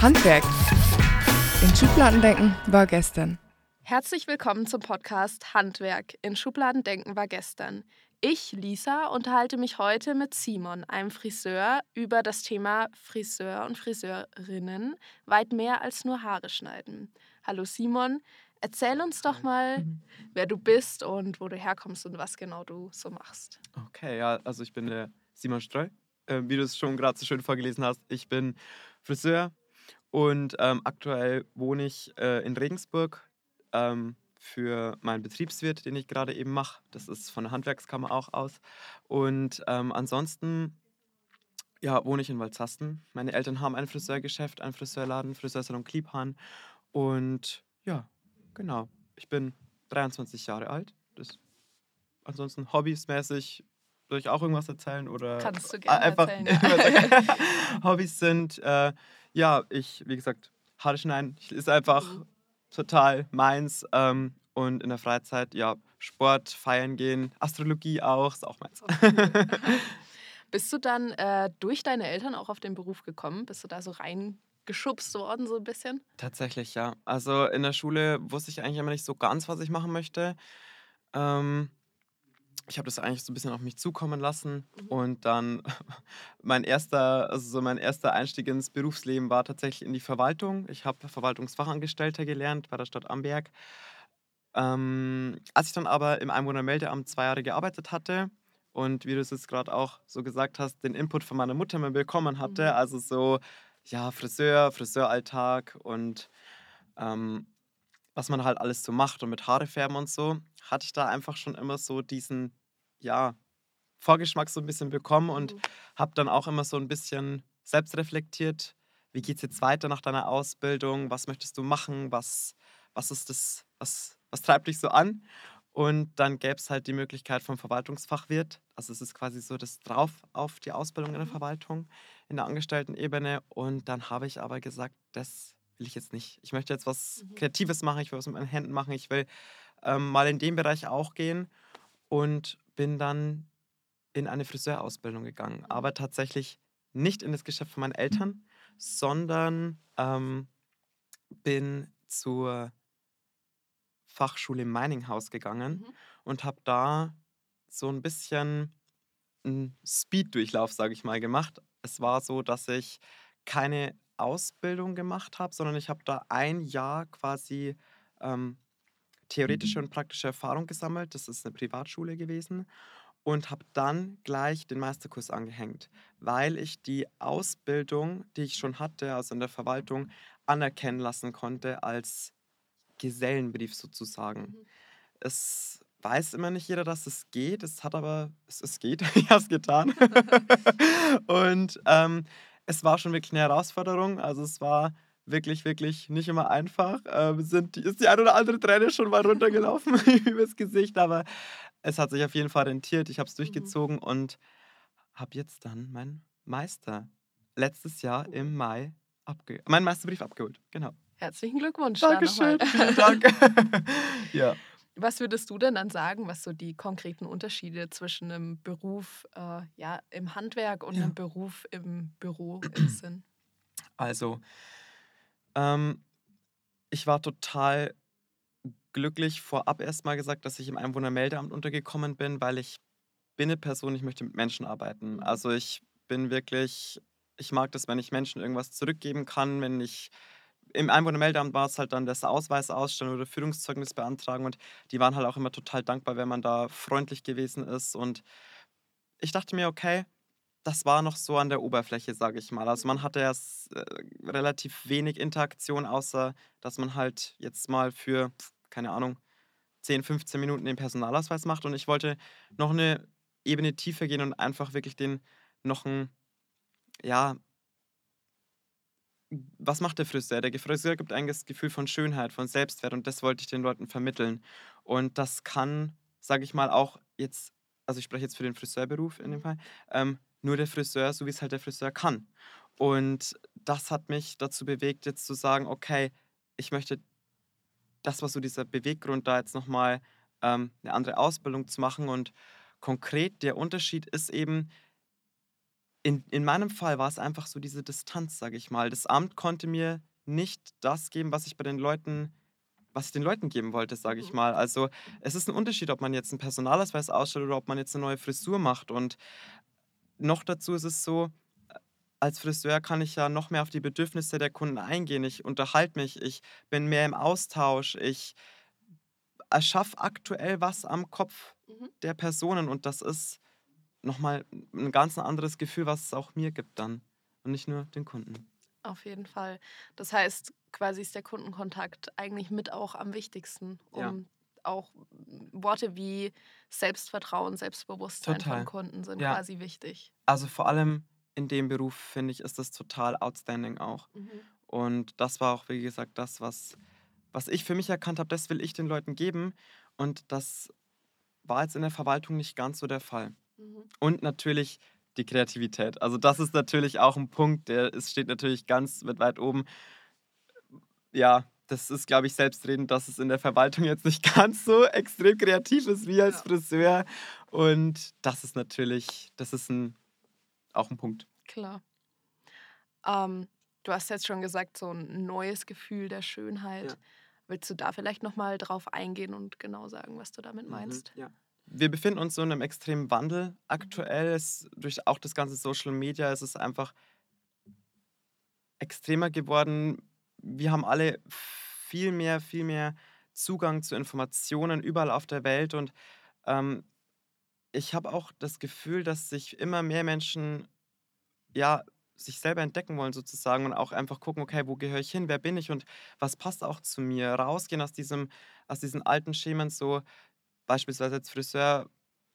Handwerk. In Schubladen denken war gestern. Herzlich willkommen zum Podcast Handwerk. In Schubladen denken war gestern. Ich, Lisa, unterhalte mich heute mit Simon, einem Friseur, über das Thema Friseur und Friseurinnen, weit mehr als nur Haare schneiden. Hallo Simon, erzähl uns doch mal, wer du bist und wo du herkommst und was genau du so machst. Okay, ja, also ich bin der Simon Streu. Äh, wie du es schon gerade so schön vorgelesen hast, ich bin Friseur und ähm, aktuell wohne ich äh, in Regensburg ähm, für meinen Betriebswirt, den ich gerade eben mache. Das ist von der Handwerkskammer auch aus. Und ähm, ansonsten ja, wohne ich in Walzasten. Meine Eltern haben ein Friseurgeschäft, ein Friseurladen, Friseursalon Kliebhahn. Und ja, genau. Ich bin 23 Jahre alt. Das, ansonsten hobbysmäßig soll ich auch irgendwas erzählen? Oder Kannst du gerne einfach erzählen. Ja. Hobbys sind, äh, ja, ich, wie gesagt, Haare schneiden ist einfach Mhm. total meins. Ähm, und in der Freizeit, ja, Sport, feiern gehen, Astrologie auch, ist auch meins. Bist du dann äh, durch deine Eltern auch auf den Beruf gekommen? Bist du da so reingeschubst worden, so ein bisschen? Tatsächlich, ja. Also in der Schule wusste ich eigentlich immer nicht so ganz, was ich machen möchte. Ähm, ich habe das eigentlich so ein bisschen auf mich zukommen lassen. Mhm. Und dann mein erster, also so mein erster Einstieg ins Berufsleben war tatsächlich in die Verwaltung. Ich habe Verwaltungsfachangestellter gelernt bei der Stadt Amberg. Ähm, als ich dann aber im Einwohnermeldeamt zwei Jahre gearbeitet hatte und wie du es jetzt gerade auch so gesagt hast, den Input von meiner Mutter mal bekommen hatte, Mhm. also so, ja, Friseur, Friseuralltag und ähm, was man halt alles so macht und mit Haare färben und so, hatte ich da einfach schon immer so diesen, ja, Vorgeschmack so ein bisschen bekommen und Mhm. habe dann auch immer so ein bisschen selbst reflektiert, wie geht es jetzt weiter nach deiner Ausbildung, was möchtest du machen, was, was ist das, was, was treibt dich so an? Und dann gäbe es halt die Möglichkeit vom Verwaltungsfachwirt, also es ist quasi so das drauf auf die Ausbildung in der Mhm. Verwaltung, in der Angestelltenebene. Und dann habe ich aber gesagt, das will ich jetzt nicht. Ich möchte jetzt was Mhm. Kreatives machen, ich will was mit meinen Händen machen, ich will ähm, mal in dem Bereich auch gehen und bin dann in eine Friseurausbildung gegangen. Aber tatsächlich nicht in das Geschäft von meinen Eltern, sondern ähm, bin zur Fachschule Meininghaus gegangen Mhm. und habe da so ein bisschen einen Speed-Durchlauf, sage ich mal, gemacht. Es war so, dass ich keine Ausbildung gemacht habe, sondern ich habe da ein Jahr quasi ähm, theoretische und praktische Erfahrung gesammelt. Das ist eine Privatschule gewesen und habe dann gleich den Meisterkurs angehängt, weil ich die Ausbildung, die ich schon hatte, also in der Verwaltung, anerkennen lassen konnte als Gesellenbrief sozusagen. Mhm. Es weiß immer nicht jeder, dass es geht. Es hat aber, es, es geht. ich habe es getan. und ähm, es war schon wirklich eine Herausforderung. Also es war wirklich, wirklich nicht immer einfach. Ähm, sind, die- ist die ein oder andere Träne schon mal runtergelaufen übers Gesicht, aber es hat sich auf jeden Fall rentiert. Ich habe es durchgezogen und habe jetzt dann meinen Meister letztes Jahr im Mai abge meinen Meisterbrief abgeholt. Genau. Herzlichen Glückwunsch. da Dankeschön. Vielen Dank. ja. Was würdest du denn dann sagen, was so die konkreten Unterschiede zwischen einem Beruf äh, ja, im Handwerk und Ja. einem Beruf im Büro sind? Also, ähm, ich war total glücklich vorab erstmal gesagt, dass ich im Einwohnermeldeamt untergekommen bin, weil ich bin eine Person, ich möchte mit Menschen arbeiten. Mhm. Also ich bin wirklich, ich mag das, wenn ich Menschen irgendwas zurückgeben kann, wenn ich im Einwohnermeldeamt war es halt dann das Ausweis ausstellen oder Führungszeugnis beantragen und die waren halt auch immer total dankbar, wenn man da freundlich gewesen ist und ich dachte mir, okay, das war noch so an der Oberfläche, sage ich mal. Also man hatte ja äh, relativ wenig Interaktion, außer dass man halt jetzt mal für, keine Ahnung, 10, 15 Minuten den Personalausweis macht. Und ich wollte noch eine Ebene tiefer gehen und einfach wirklich den noch ein, ja, was macht der Friseur? Der Friseur gibt das Gefühl von Schönheit, von Selbstwert und das wollte ich den Leuten vermitteln. Und das kann, sage ich mal, auch jetzt, also ich spreche jetzt für den Friseurberuf in dem Fall, ähm, nur der Friseur, so wie es halt der Friseur kann. Und das hat mich dazu bewegt, jetzt zu sagen, okay, ich möchte, das war so dieser Beweggrund, da jetzt nochmal ähm, eine andere Ausbildung zu machen. Und konkret der Unterschied ist eben, in, in meinem Fall war es einfach so diese Distanz, sage ich mal. Das Amt konnte mir nicht das geben, was ich bei den Leuten, was ich den Leuten geben wollte, sage ich Mhm. mal. Also es ist ein Unterschied, ob man jetzt einen Personalausweis ausstellt oder ob man jetzt eine neue Frisur macht. Und noch dazu ist es so, als Friseur kann ich ja noch mehr auf die Bedürfnisse der Kunden eingehen. Ich unterhalte mich, ich bin mehr im Austausch, ich erschaffe aktuell was am Kopf Mhm. der Personen und das ist nochmal ein ganz anderes Gefühl, was es auch mir gibt dann und nicht nur den Kunden. Auf jeden Fall. Das heißt, quasi ist der Kundenkontakt eigentlich mit auch am wichtigsten, Ja. um auch Worte wie Selbstvertrauen, Selbstbewusstsein Total. von Kunden sind Ja. quasi wichtig. Also vor allem in dem Beruf, finde ich, ist das total outstanding auch. Und das war auch, wie gesagt, das, was, was ich für mich erkannt habe, das will ich den Leuten geben. Und das war jetzt in der Verwaltung nicht ganz so der Fall. Mhm. Und natürlich die Kreativität. Also das ist natürlich auch ein Punkt, der es steht natürlich ganz mit weit oben. Ja, das ist, glaube ich, selbstredend, dass es in der Verwaltung jetzt nicht ganz so extrem kreativ ist wie als Ja. Friseur. Und das ist natürlich, das ist ein, auch ein Punkt. Klar. Ähm, du hast jetzt schon gesagt, so ein neues Gefühl der Schönheit. Ja. Willst du da vielleicht nochmal drauf eingehen und genau sagen, was du damit meinst? Ja. Wir befinden uns so in einem extremen Wandel aktuell. Es, durch auch das ganze Social Media ist es einfach extremer geworden. Wir haben alle viel mehr, viel mehr Zugang zu Informationen überall auf der Welt und ähm, ich habe auch das Gefühl, dass sich immer mehr Menschen ja sich selber entdecken wollen sozusagen und auch einfach gucken, okay, wo gehöre ich hin, wer bin ich und was passt auch zu mir, rausgehen aus diesem aus diesen alten Schemen so beispielsweise als Friseur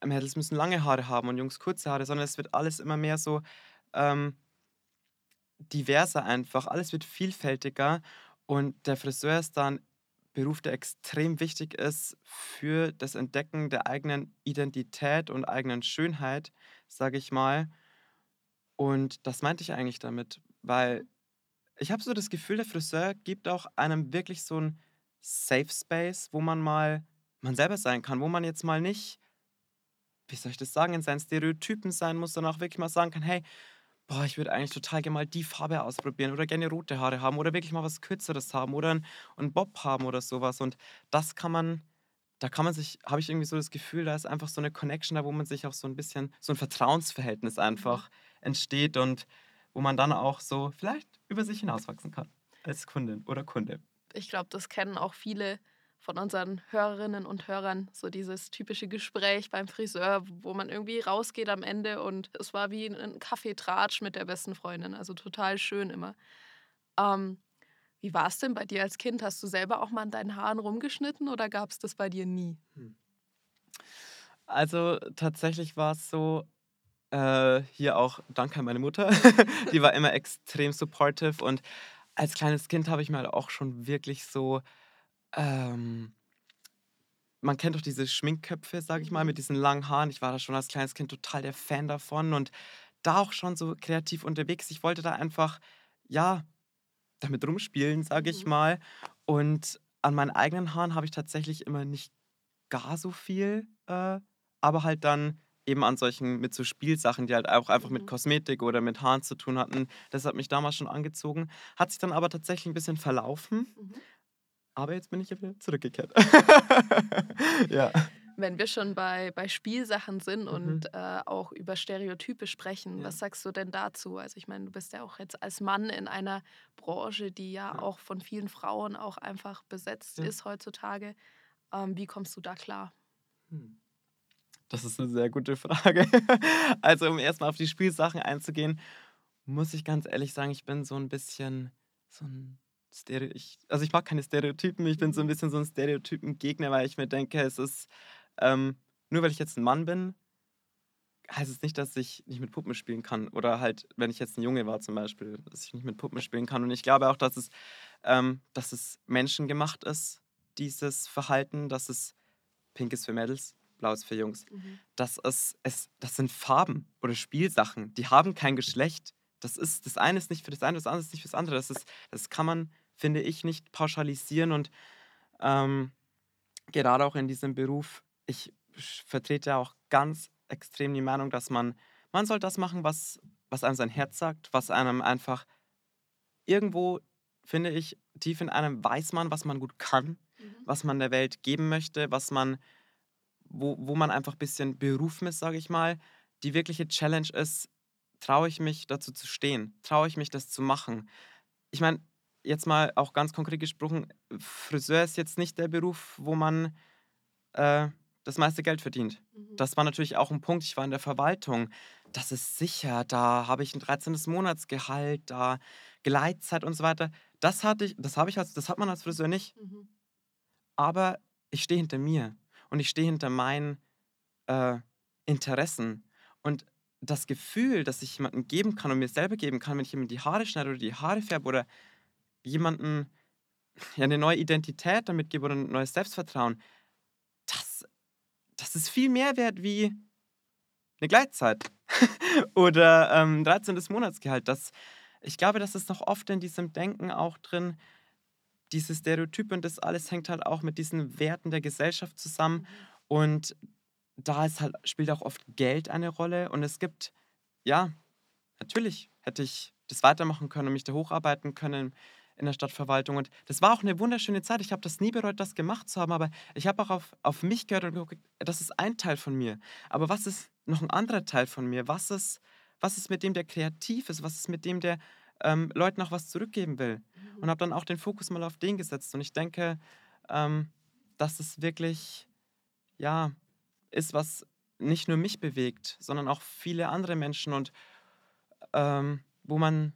Mädels müssen lange Haare haben und Jungs kurze Haare, sondern es wird alles immer mehr so ähm, diverser einfach, alles wird vielfältiger und der Friseur ist dann Beruf, der extrem wichtig ist für das Entdecken der eigenen Identität und eigenen Schönheit, sage ich mal. Und das meinte ich eigentlich damit, weil ich habe so das Gefühl, der Friseur gibt auch einem wirklich so ein Safe Space, wo man mal man selber sein kann, wo man jetzt mal nicht, wie soll ich das sagen, in seinen Stereotypen sein muss, sondern auch wirklich mal sagen kann, hey, boah, ich würde eigentlich total gerne mal die Farbe ausprobieren oder gerne rote Haare haben oder wirklich mal was Kürzeres haben oder einen, einen Bob haben oder sowas. Und das kann man, da kann man sich, habe ich irgendwie so das Gefühl, da ist einfach so eine Connection da, wo man sich auch so ein bisschen, so ein Vertrauensverhältnis einfach entsteht und wo man dann auch so vielleicht über sich hinauswachsen kann als Kundin oder Kunde. Ich glaube, das kennen auch viele von unseren Hörerinnen und Hörern, so dieses typische Gespräch beim Friseur, wo man irgendwie rausgeht am Ende und es war wie ein Kaffeetratsch mit der besten Freundin, also total schön immer. Ähm, wie war es denn bei dir als Kind? Hast du selber auch mal an deinen Haaren rumgeschnitten oder gab es das bei dir nie? Also tatsächlich war es so, äh, hier auch danke an meine Mutter, die war immer extrem supportive und als kleines Kind habe ich mir halt auch schon wirklich so, ähm, man kennt doch diese Schminkköpfe, sage ich mal, mit diesen langen Haaren. Ich war da schon als kleines Kind total der Fan davon und da auch schon so kreativ unterwegs. Ich wollte da einfach, ja, damit rumspielen, sage ich Mhm. mal. Und an meinen eigenen Haaren habe ich tatsächlich immer nicht gar so viel, äh, aber halt dann eben an solchen, mit so Spielsachen, die halt auch einfach mit Mhm. Kosmetik oder mit Haaren zu tun hatten. Das hat mich damals schon angezogen. Hat sich dann aber tatsächlich ein bisschen verlaufen. Mhm. Aber jetzt bin ich ja wieder zurückgekehrt. ja. Wenn wir schon bei, bei Spielsachen sind Mhm. und äh, auch über Stereotype sprechen, Ja. was sagst du denn dazu? Also ich meine, du bist ja auch jetzt als Mann in einer Branche, die ja Ja. auch von vielen Frauen auch einfach besetzt Ja. ist heutzutage. Ähm, wie kommst du da klar? Hm. Das ist eine sehr gute Frage. Also, um erstmal auf die Spielsachen einzugehen, muss ich ganz ehrlich sagen, ich bin so ein bisschen so ein Stereo ich also, ich mag keine Stereotypen. Ich bin so ein Mhm. bisschen so ein Stereotypengegner, weil ich mir denke, es ist ähm, nur weil ich jetzt ein Mann bin, heißt es nicht, dass ich nicht mit Puppen spielen kann. Oder halt, wenn ich jetzt ein Junge war zum Beispiel, dass ich nicht mit Puppen spielen kann. Und ich glaube auch, dass es, ähm, dass es menschengemacht ist, dieses Verhalten, dass es pink ist für Mädels, blau ist für Jungs. Das, ist, es, das sind Farben oder Spielsachen, die haben kein Geschlecht. Das, ist, das eine ist nicht für das eine, das andere ist nicht für das andere. Das, ist, das kann man, finde ich, nicht pauschalisieren. Und ähm, gerade auch in diesem Beruf, ich vertrete ja auch ganz extrem die Meinung, dass man, man soll das machen, was, was einem sein Herz sagt, was einem einfach irgendwo, finde ich, tief in einem weiß man, was man gut kann, Mhm. was man der Welt geben möchte, was man, wo, wo man einfach ein bisschen berufen ist, sage ich mal. Die wirkliche Challenge ist, traue ich mich dazu zu stehen? Traue ich mich das zu machen? Ich meine, jetzt mal auch ganz konkret gesprochen, Friseur ist jetzt nicht der Beruf, wo man äh, das meiste Geld verdient. Mhm. Das war natürlich auch ein Punkt. Ich war in der Verwaltung. Das ist sicher. Da habe ich ein 13. Monatsgehalt, da Gleitzeit und so weiter. Das hatte ich, das habe ich als, das hat man als Friseur nicht. Mhm. Aber ich stehe hinter mir und ich stehe hinter meinen äh, Interessen. Und das Gefühl, das ich jemandem geben kann und mir selber geben kann, wenn ich jemandem die Haare schneide oder die Haare färbe oder jemandem ja, eine neue Identität damit gebe oder ein neues Selbstvertrauen, das, das ist viel mehr wert wie eine Gleitzeit oder ähm, 13. Monatsgehalt. Das, ich glaube, das ist noch oft in diesem Denken auch drin, diese Stereotype und das alles hängt halt auch mit diesen Werten der Gesellschaft zusammen. Und da ist halt, spielt auch oft Geld eine Rolle. Und es gibt, ja, natürlich hätte ich das weitermachen können und mich da hocharbeiten können in der Stadtverwaltung. Und das war auch eine wunderschöne Zeit. Ich habe das nie bereut, das gemacht zu haben, aber ich habe auch auf, auf mich gehört und geguckt, das ist ein Teil von mir. Aber was ist noch ein anderer Teil von mir? Was ist, was ist mit dem, der kreativ ist? Was ist mit dem, der ähm, Leuten auch was zurückgeben will? Und habe dann auch den Fokus mal auf den gesetzt. Und ich denke, ähm, dass es wirklich, ja, ist, was nicht nur mich bewegt, sondern auch viele andere Menschen und ähm, wo man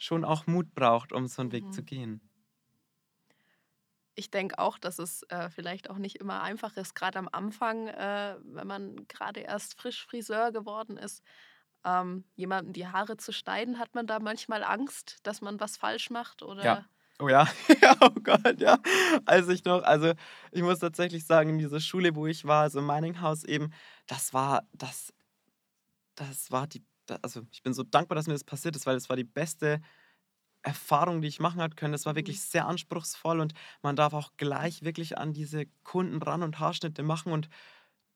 schon auch Mut braucht, um so einen Weg Mhm. zu gehen. Ich denke auch, dass es äh, vielleicht auch nicht immer einfach ist, gerade am Anfang, äh, wenn man gerade erst frisch Friseur geworden ist, ähm, jemandem die Haare zu schneiden, hat man da manchmal Angst, dass man was falsch macht oder Ja. Oh ja, oh Gott, ja. Als ich noch, also ich muss tatsächlich sagen, in dieser Schule, wo ich war, also Meininghaus eben, das war, das, das war die, also ich bin so dankbar, dass mir das passiert ist, weil es war die beste Erfahrung, die ich machen hat können. Das war wirklich sehr anspruchsvoll und man darf auch gleich wirklich an diese Kunden ran und Haarschnitte machen und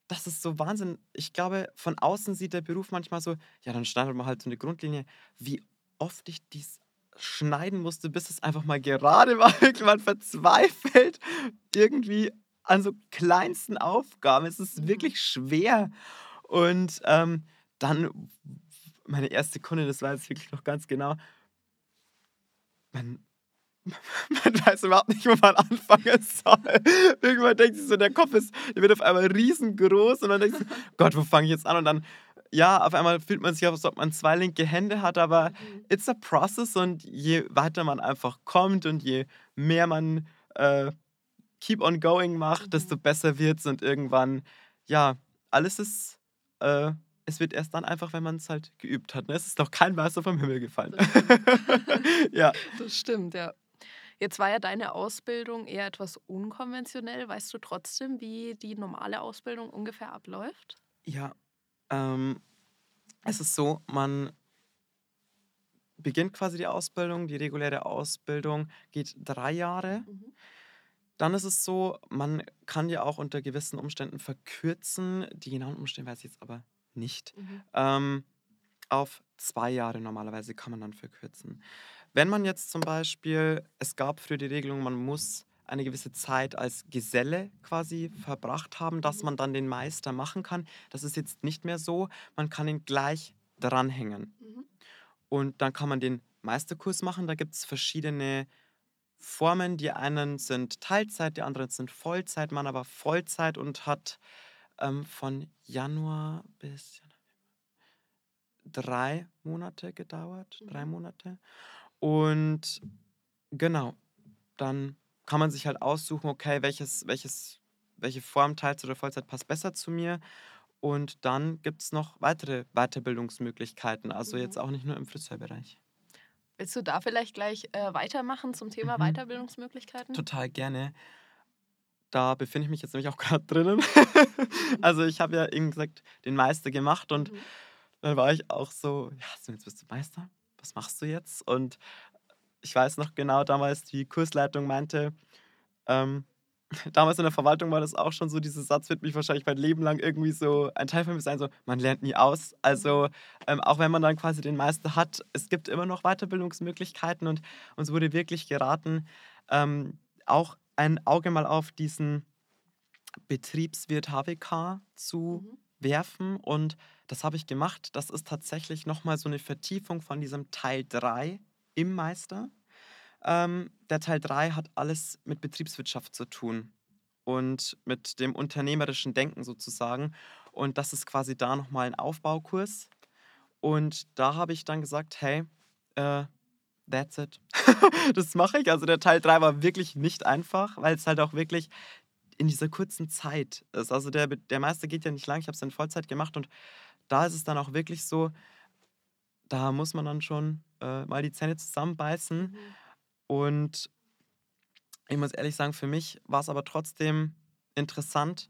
das ist so Wahnsinn. Ich glaube, von außen sieht der Beruf manchmal so, ja, dann schneidet man halt so eine Grundlinie. Wie oft ich dies schneiden musste, bis es einfach mal gerade war. Man verzweifelt irgendwie an so kleinsten Aufgaben. Es ist Mhm. wirklich schwer. Und ähm, dann meine erste Kundin, das weiß ich wirklich noch ganz genau. Man, man weiß überhaupt nicht, wo man anfangen soll. Irgendwann denkt sich so, der Kopf ist, der wird auf einmal riesengroß und dann denkt sich, Gott, wo fange ich jetzt an? Und dann, ja, auf einmal fühlt man sich, als ob man zwei linke Hände hat, aber Mhm. it's a process und je weiter man einfach kommt und je mehr man äh, keep on going macht, Mhm. desto besser wird's und irgendwann, ja, alles ist, äh, es wird erst dann einfach, wenn man es halt geübt hat. Ne? Es ist noch kein Meister vom Himmel gefallen. Ja. Das stimmt, ja. Jetzt war ja deine Ausbildung eher etwas unkonventionell. Weißt du trotzdem, wie die normale Ausbildung ungefähr abläuft? Ja, ähm, es ist so, man beginnt quasi die Ausbildung, die reguläre Ausbildung geht drei Jahre. Mhm. Dann ist es so, man kann ja auch unter gewissen Umständen verkürzen. Die genauen Umstände weiß ich jetzt aber nicht. Mhm. Ähm, auf zwei Jahre normalerweise kann man dann verkürzen. Wenn man jetzt zum Beispiel, es gab früher die Regelung, man muss eine gewisse Zeit als Geselle quasi verbracht haben, dass man dann den Meister machen kann. Das ist jetzt nicht mehr so. Man kann ihn gleich dranhängen. Mhm. Und dann kann man den Meisterkurs machen. Da gibt es verschiedene Formen. Die einen sind Teilzeit, die anderen sind Vollzeit. Man aber Vollzeit und hat ähm, von Januar bis drei Monate gedauert. Drei Mhm. Monate. Und genau, dann kann man sich halt aussuchen, okay, welches, welches, welche Form Teilzeit oder Vollzeit passt besser zu mir. Und dann gibt es noch weitere Weiterbildungsmöglichkeiten, also jetzt Mhm. auch nicht nur im Friseurbereich. Willst du da vielleicht gleich äh, weitermachen zum Thema Mhm. Weiterbildungsmöglichkeiten? Total gerne. Da befinde ich mich jetzt nämlich auch gerade drinnen. also ich habe ja eben gesagt, den Meister gemacht und Mhm. dann war ich auch so, ja, jetzt bist du Meister, was machst du jetzt? Und ich weiß noch genau damals, die Kursleitung meinte, ähm, damals in der Verwaltung war das auch schon so, dieser Satz wird mich wahrscheinlich mein Leben lang irgendwie so ein Teil von mir sein, so man lernt nie aus. Also ähm, auch wenn man dann quasi den Meister hat, es gibt immer noch Weiterbildungsmöglichkeiten und uns wurde wirklich geraten, ähm, auch ein Auge mal auf diesen Betriebswirt HWK zu mhm. werfen und das habe ich gemacht. Das ist tatsächlich nochmal so eine Vertiefung von diesem Teil 3 im Meister. Ähm, der Teil 3 hat alles mit Betriebswirtschaft zu tun und mit dem unternehmerischen Denken sozusagen. Und das ist quasi da nochmal ein Aufbaukurs. Und da habe ich dann gesagt, hey, äh, that's it. das mache ich. Also der Teil 3 war wirklich nicht einfach, weil es halt auch wirklich in dieser kurzen Zeit ist. Also der, der Meister geht ja nicht lang, ich habe es in Vollzeit gemacht und da ist es dann auch wirklich so, da muss man dann schon äh, mal die Zähne zusammenbeißen. Mhm. Und ich muss ehrlich sagen, für mich war es aber trotzdem interessant.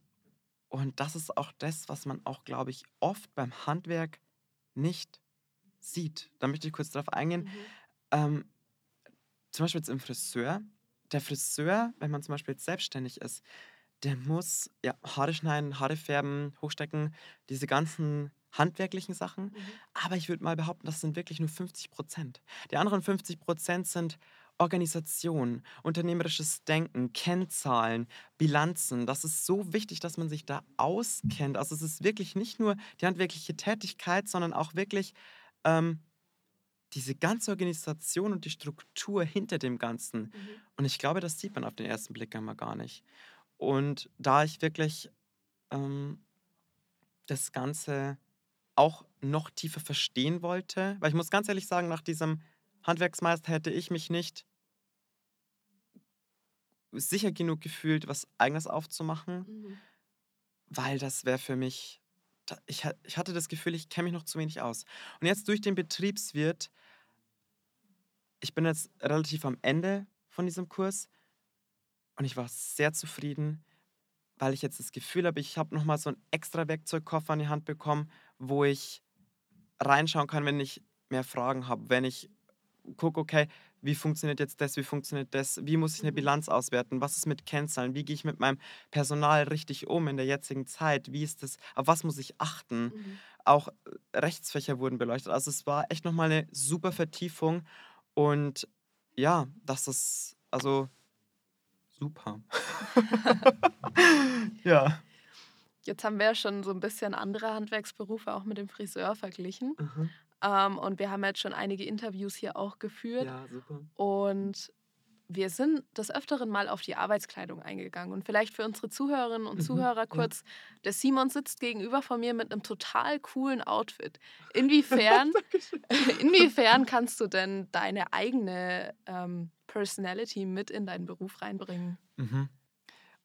Und das ist auch das, was man auch, glaube ich, oft beim Handwerk nicht sieht. Da möchte ich kurz darauf eingehen. Mhm. Ähm, zum Beispiel jetzt im Friseur. Der Friseur, wenn man zum Beispiel jetzt selbstständig ist, der muss ja, Haare schneiden, Haare färben, hochstecken, diese ganzen handwerklichen Sachen. Mhm. Aber ich würde mal behaupten, das sind wirklich nur 50 Prozent. Die anderen 50 Prozent sind Organisation, unternehmerisches Denken, Kennzahlen, Bilanzen. Das ist so wichtig, dass man sich da auskennt. Also es ist wirklich nicht nur die handwerkliche Tätigkeit, sondern auch wirklich ähm, diese ganze Organisation und die Struktur hinter dem Ganzen. Mhm. Und ich glaube, das sieht man auf den ersten Blick einmal gar nicht. Und da ich wirklich ähm, das Ganze auch noch tiefer verstehen wollte, weil ich muss ganz ehrlich sagen, nach diesem Handwerksmeister hätte ich mich nicht sicher genug gefühlt, was eigenes aufzumachen, mhm. weil das wäre für mich, ich, ich hatte das Gefühl, ich kenne mich noch zu wenig aus. Und jetzt durch den Betriebswirt, ich bin jetzt relativ am Ende von diesem Kurs und ich war sehr zufrieden, weil ich jetzt das Gefühl habe, ich habe nochmal so einen extra Werkzeugkoffer in die Hand bekommen, wo ich reinschauen kann, wenn ich mehr Fragen habe, wenn ich gucke, okay, wie funktioniert jetzt das, wie funktioniert das, wie muss ich eine mhm. Bilanz auswerten, was ist mit Kennzahlen, wie gehe ich mit meinem Personal richtig um in der jetzigen Zeit, wie ist das, auf was muss ich achten. Mhm. Auch äh, Rechtsfächer wurden beleuchtet. Also es war echt nochmal eine super Vertiefung und ja, das ist also super. ja. Jetzt haben wir ja schon so ein bisschen andere Handwerksberufe auch mit dem Friseur verglichen. Mhm. Ähm, und wir haben jetzt schon einige Interviews hier auch geführt. Ja, super. Und wir sind des Öfteren mal auf die Arbeitskleidung eingegangen. Und vielleicht für unsere Zuhörerinnen und mhm, Zuhörer kurz, ja. der Simon sitzt gegenüber von mir mit einem total coolen Outfit. Inwiefern, inwiefern kannst du denn deine eigene ähm, Personality mit in deinen Beruf reinbringen? Mhm.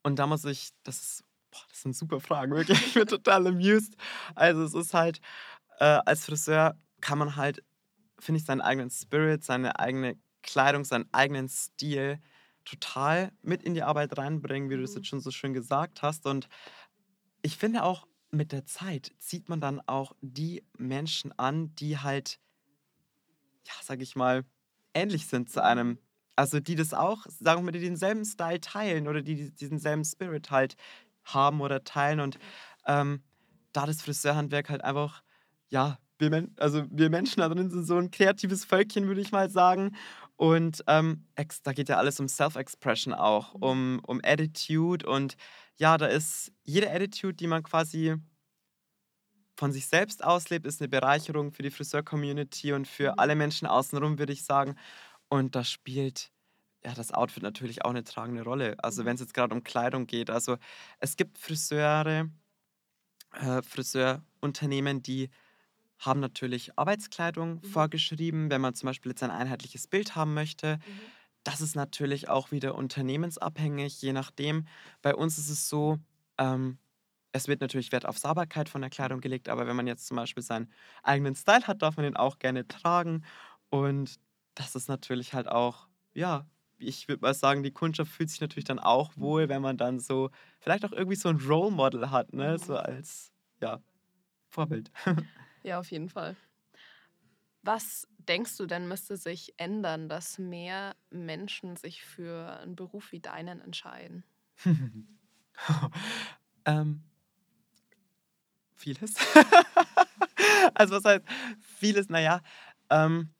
Und da muss ich, das ist, boah, das sind super Fragen, wirklich. Ich bin total amused. Also es ist halt, äh, als Friseur kann man halt, finde ich, seinen eigenen Spirit, seine eigene Kleidung, seinen eigenen Stil total mit in die Arbeit reinbringen, wie du jetzt mhm. schon so schön gesagt hast. Und ich finde auch, mit der Zeit zieht man dann auch die Menschen an, die halt, ja, sag ich mal, ähnlich sind zu einem. Also die das auch, sagen wir mal, die denselben Style teilen oder die diesen selben Spirit halt haben oder teilen. Und ähm, da das Friseurhandwerk halt einfach, ja, wir, also wir Menschen da drin sind so ein kreatives Völkchen, würde ich mal sagen. Und ähm, da geht ja alles um Self-Expression auch, mhm. um, um Attitude. Und ja, da ist jede Attitude, die man quasi von sich selbst auslebt, ist eine Bereicherung für die Friseur-Community und für mhm. alle Menschen außenrum, würde ich sagen. Und da spielt ja das Outfit natürlich auch eine tragende Rolle. Also mhm. wenn es jetzt gerade um Kleidung geht. Also es gibt Friseure, äh, Friseurunternehmen, die haben natürlich Arbeitskleidung mhm. vorgeschrieben, wenn man zum Beispiel jetzt ein einheitliches Bild haben möchte. Mhm. Das ist natürlich auch wieder unternehmensabhängig, je nachdem. Bei uns ist es so, ähm, es wird natürlich Wert auf Sauberkeit von der Kleidung gelegt, aber wenn man jetzt zum Beispiel seinen eigenen Style hat, darf man den auch gerne tragen. Und das ist natürlich halt auch, ja, ich würde mal sagen, die Kundschaft fühlt sich natürlich dann auch wohl, wenn man dann so, vielleicht auch irgendwie so ein Role Model hat, ne? So als, ja, Vorbild. Ja, auf jeden Fall. Was denkst du denn müsste sich ändern, dass mehr Menschen sich für einen Beruf wie deinen entscheiden? ähm, vieles. also was heißt vieles? Naja, ähm,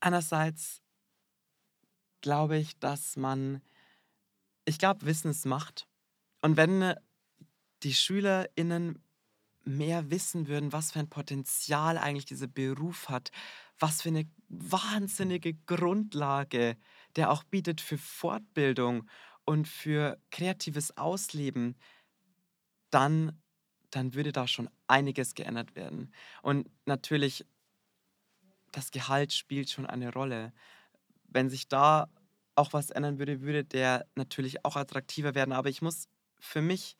einerseits glaube ich, dass man, ich glaube, Wissen ist Macht. Und wenn die SchülerInnen mehr wissen würden, was für ein Potenzial eigentlich dieser Beruf hat, was für eine wahnsinnige Grundlage der auch bietet für Fortbildung und für kreatives Ausleben, dann, dann würde da schon einiges geändert werden. Und natürlich, das Gehalt spielt schon eine Rolle. Wenn sich da auch was ändern würde, würde der natürlich auch attraktiver werden. Aber ich muss für mich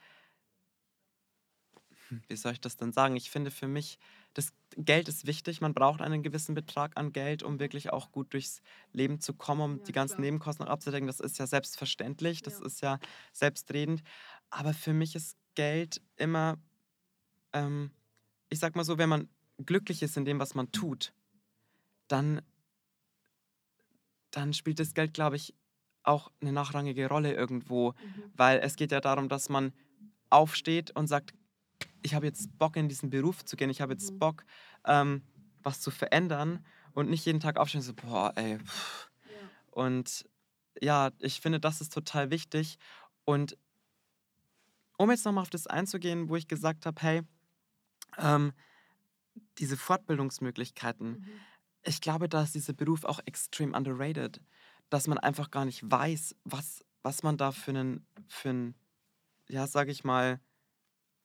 wie soll ich das denn sagen? Ich finde für mich, das Geld ist wichtig. Man braucht einen gewissen Betrag an Geld, um wirklich auch gut durchs Leben zu kommen, um Ja, die ganzen klar. Nebenkosten abzudecken. Das ist ja selbstverständlich, das Ja. ist ja selbstredend. Aber für mich ist Geld immer, ähm, ich sag mal so, wenn man glücklich ist in dem, was man tut, dann, dann spielt das Geld, glaube ich, auch eine nachrangige Rolle irgendwo. Mhm. Weil es geht ja darum, dass man aufsteht und sagt, ich habe jetzt Bock in diesen Beruf zu gehen, ich habe jetzt Mhm. Bock, ähm, was zu verändern und nicht jeden Tag aufstehen und so, boah, ey. Pff. Und ja, ich finde, das ist total wichtig. Und um jetzt nochmal auf das einzugehen, wo ich gesagt habe, hey, ähm, diese Fortbildungsmöglichkeiten, Mhm. ich glaube, da ist dieser Beruf auch extrem underrated, dass man einfach gar nicht weiß, was, was man da für einen, für einen, ja, sage ich mal,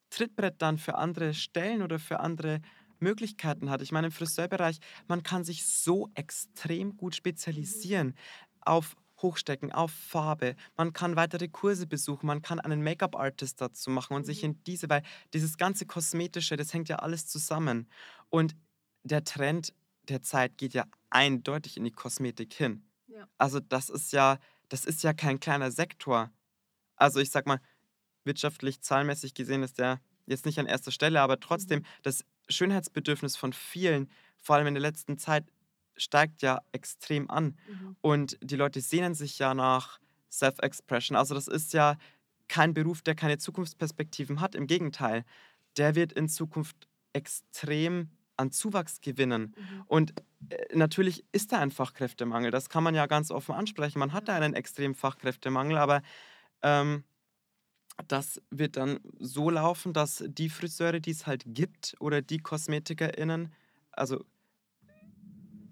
Trittbrett dann für andere Stellen oder für andere Möglichkeiten hat. Ich meine, im Friseurbereich, man kann sich so extrem gut spezialisieren auf Hochstecken, auf Farbe. Man kann weitere Kurse besuchen, man kann einen Make-up-Artist dazu machen und sich Mhm. in diese, weil dieses ganze Kosmetische, das hängt ja alles zusammen. Und der Trend der Zeit geht ja eindeutig in die Kosmetik hin. Ja. Also das ist ja, das ist ja kein kleiner Sektor. Also ich sag mal, wirtschaftlich, zahlenmäßig gesehen ist der jetzt nicht an erster Stelle, aber trotzdem, Mhm. das Schönheitsbedürfnis von vielen, vor allem in der letzten Zeit, steigt ja extrem an. Mhm. Und die Leute sehnen sich ja nach Self-Expression. Also das ist ja kein Beruf, der keine Zukunftsperspektiven hat. Im Gegenteil, der wird in Zukunft extrem an Zuwachs gewinnen. Mhm. Und äh, natürlich ist da ein Fachkräftemangel. Das kann man ja ganz offen ansprechen. Man hat da einen extremen Fachkräftemangel, aber ähm, das wird dann so laufen, dass die Friseure, die es halt gibt, oder die KosmetikerInnen, also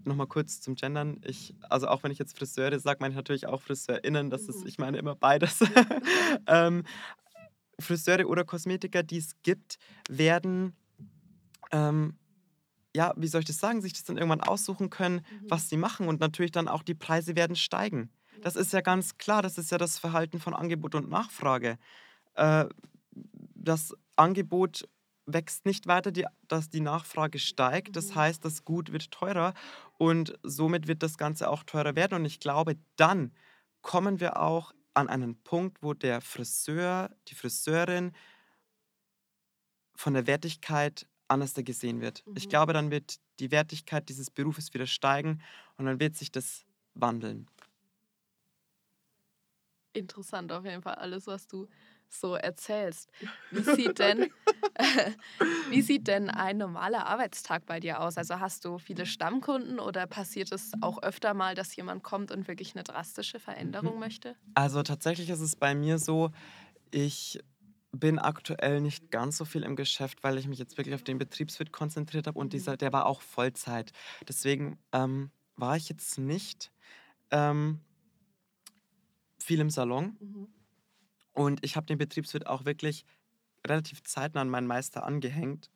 nochmal kurz zum Gendern, ich, also auch wenn ich jetzt Friseure sage, meine ich natürlich auch FriseurInnen, das ist, Mhm. ich meine immer beides. ähm, Friseure oder Kosmetiker, die es gibt, werden, ähm, ja, wie soll ich das sagen, sich das dann irgendwann aussuchen können, Mhm. was sie machen und natürlich dann auch die Preise werden steigen. Das ist ja ganz klar, das ist ja das Verhalten von Angebot und Nachfrage. Äh, das Angebot wächst nicht weiter, die, dass die Nachfrage steigt. Das Mhm. heißt, das Gut wird teurer und somit wird das Ganze auch teurer werden. Und ich glaube, dann kommen wir auch an einen Punkt, wo der Friseur, die Friseurin von der Wertigkeit anders gesehen wird. Ich Mhm. glaube, dann wird die Wertigkeit dieses Berufes wieder steigen und dann wird sich das wandeln. Interessant auf jeden Fall alles, was du so erzählst. Wie sieht denn, wie sieht denn ein normaler Arbeitstag bei dir aus? Also hast du viele Stammkunden oder passiert es auch öfter mal, dass jemand kommt und wirklich eine drastische Veränderung Mhm. möchte? Also tatsächlich ist es bei mir so, ich bin aktuell nicht ganz so viel im Geschäft, weil ich mich jetzt wirklich auf den Betriebswirt konzentriert habe und Mhm. dieser, der war auch Vollzeit. Deswegen ähm, war ich jetzt nicht ähm, viel im Salon Mhm. Und ich habe den Betriebswirt auch wirklich relativ zeitnah an meinen Meister angehängt.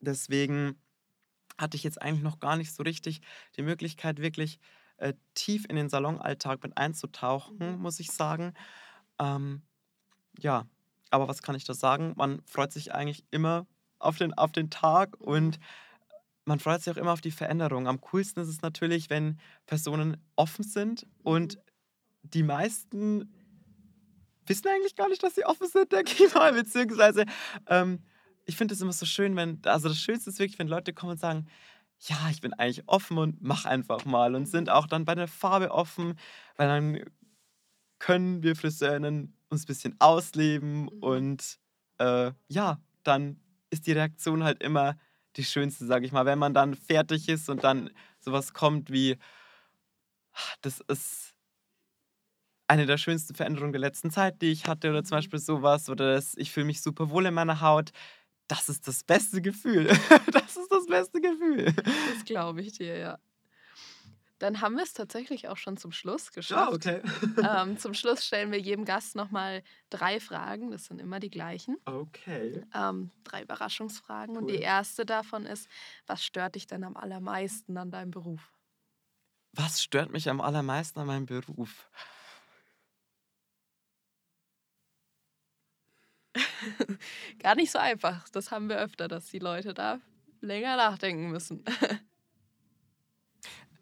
Deswegen hatte ich jetzt eigentlich noch gar nicht so richtig die Möglichkeit, wirklich äh, tief in den Salonalltag mit einzutauchen, Mhm. muss ich sagen. Ähm, ja, aber was kann ich da sagen? Man freut sich eigentlich immer auf den, auf den Tag und man freut sich auch immer auf die Veränderung. Am coolsten ist es natürlich, wenn Personen offen sind und Mhm. die meisten wissen eigentlich gar nicht, dass sie offen sind, ich mal. Beziehungsweise, ähm, ich finde es immer so schön, wenn, also das Schönste ist wirklich, wenn Leute kommen und sagen, ja, ich bin eigentlich offen und mach einfach mal und sind auch dann bei der Farbe offen, weil dann können wir Friseurinnen uns ein bisschen ausleben Mhm. und äh, ja, dann ist die Reaktion halt immer die schönste, sage ich mal. Wenn man dann fertig ist und dann sowas kommt wie, das ist eine der schönsten Veränderungen der letzten Zeit, die ich hatte, oder zum Mhm. Beispiel sowas, oder das, ich fühle mich super wohl in meiner Haut. Das ist das beste Gefühl. Das ist das beste Gefühl. Das glaube ich dir, ja. Dann haben wir es tatsächlich auch schon zum Schluss geschafft. okay. Ähm, zum Schluss stellen wir jedem Gast nochmal drei Fragen. Das sind immer die gleichen. Okay. Ähm, drei Überraschungsfragen. Und Cool. die erste davon ist, was stört dich denn am allermeisten an deinem Beruf? Was stört mich am allermeisten an meinem Beruf? Gar nicht so einfach. Das haben wir öfter, dass die Leute da länger nachdenken müssen.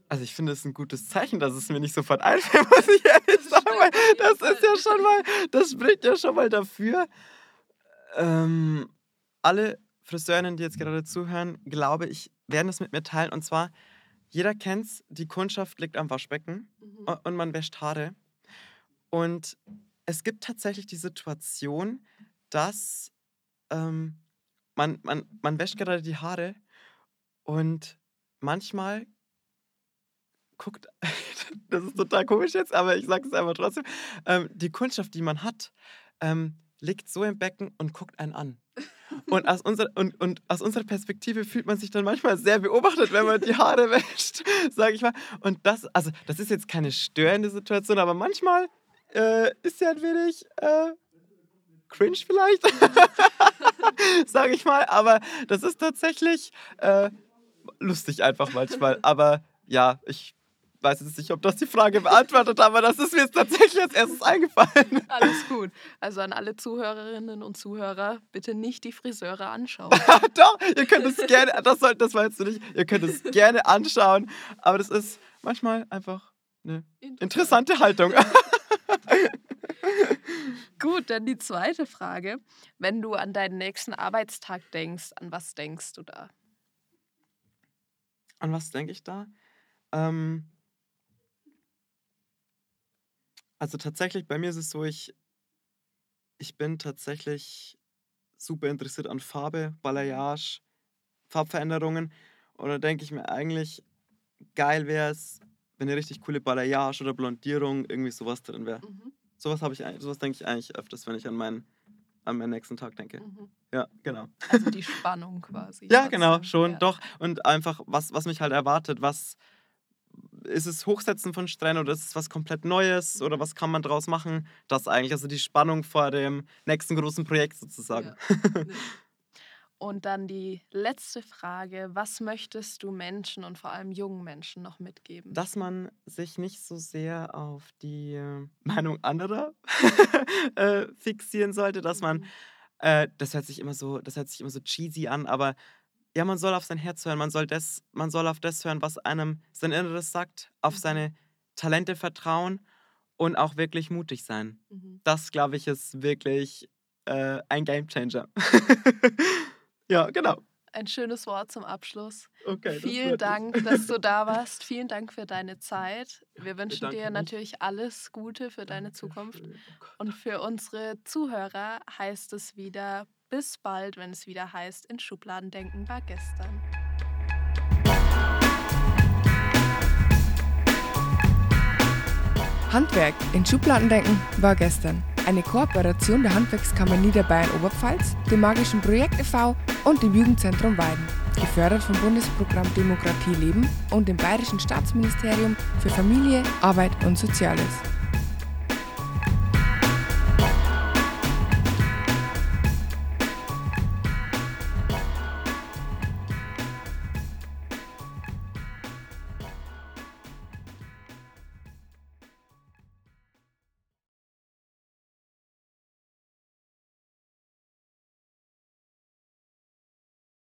Also ich finde es ein gutes Zeichen, dass es mir nicht sofort einfällt, muss ich ehrlich sagen, weil das ist ja schon mal, das spricht ja schon mal dafür. Ähm, alle Friseurinnen, die jetzt gerade zuhören, glaube ich, werden es mit mir teilen. Und zwar, jeder kennt's, die Kundschaft liegt am Waschbecken Mhm. und man wäscht Haare. Und es gibt tatsächlich die Situation, dass ähm, man, man, man wäscht gerade die Haare und manchmal guckt, das ist total komisch jetzt, aber ich sage es einfach trotzdem, ähm, die Kundschaft, die man hat, ähm, liegt so im Becken und guckt einen an. Und aus, unser, und, und aus unserer Perspektive fühlt man sich dann manchmal sehr beobachtet, wenn man die Haare wäscht, sage ich mal. Und das, also das ist jetzt keine störende Situation, aber manchmal äh, ist sie ein wenig äh, cringe vielleicht, sage ich mal. Aber das ist tatsächlich äh, lustig einfach manchmal. Aber ja, ich weiß jetzt nicht, ob das die Frage beantwortet, aber das ist mir jetzt tatsächlich als erstes eingefallen. Alles gut. Also an alle Zuhörerinnen und Zuhörer, bitte nicht die Friseure anschauen. Doch, ihr könnt es gerne, das, soll, das war jetzt nicht, ihr könnt es gerne anschauen, aber das ist manchmal einfach eine interessante Haltung. Gut, dann die zweite Frage. Wenn du an deinen nächsten Arbeitstag denkst, an was denkst du da? An was denke ich da? Ähm, also tatsächlich, bei mir ist es so, ich, ich bin tatsächlich super interessiert an Farbe, Balayage, Farbveränderungen. Und da denke ich mir eigentlich, geil wäre es, wenn eine richtig coole Balayage oder Blondierung irgendwie sowas drin wäre. Mhm. Sowas habe ich, sowas denke ich eigentlich öfters, wenn ich an meinen, an meinen nächsten Tag denke. Mhm. Ja, genau. Also die Spannung quasi. Ja, genau, schon, Ja. doch. Und einfach, was, was mich halt erwartet, was ist es Hochsetzen von Strähnen oder ist es was komplett Neues oder was kann man draus machen? Das eigentlich, also die Spannung vor dem nächsten großen Projekt sozusagen. Ja. Und dann die letzte Frage. Was möchtest du Menschen und vor allem jungen Menschen noch mitgeben? Dass man sich nicht so sehr auf die Meinung anderer äh, fixieren sollte, dass man Mhm. Äh, das hört sich immer so, das hört sich immer so cheesy an, aber ja, man soll auf sein Herz hören, man soll das, man soll auf das hören, was einem sein Inneres sagt, auf Mhm. seine Talente vertrauen und auch wirklich mutig sein. Mhm. Das, glaube ich, ist wirklich äh, ein Gamechanger. ja, genau. Ein schönes Wort zum Abschluss. Okay. Vielen. Dank, dass du da warst. Vielen Dank für deine Zeit. Wir wünschen dir mich. natürlich alles Gute für deine Zukunft. Dankeschön. Oh. Und für unsere Zuhörer heißt es wieder bis bald, wenn es wieder heißt, in Schubladen denken war gestern. Handwerk in Schubladen denken war gestern. Eine Kooperation der Handwerkskammer Niederbayern Oberpfalz, dem Magischen Projekt e.V. und dem Jugendzentrum Weiden. Gefördert vom Bundesprogramm Demokratie leben und dem Bayerischen Staatsministerium für Familie, Arbeit und Soziales.